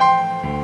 you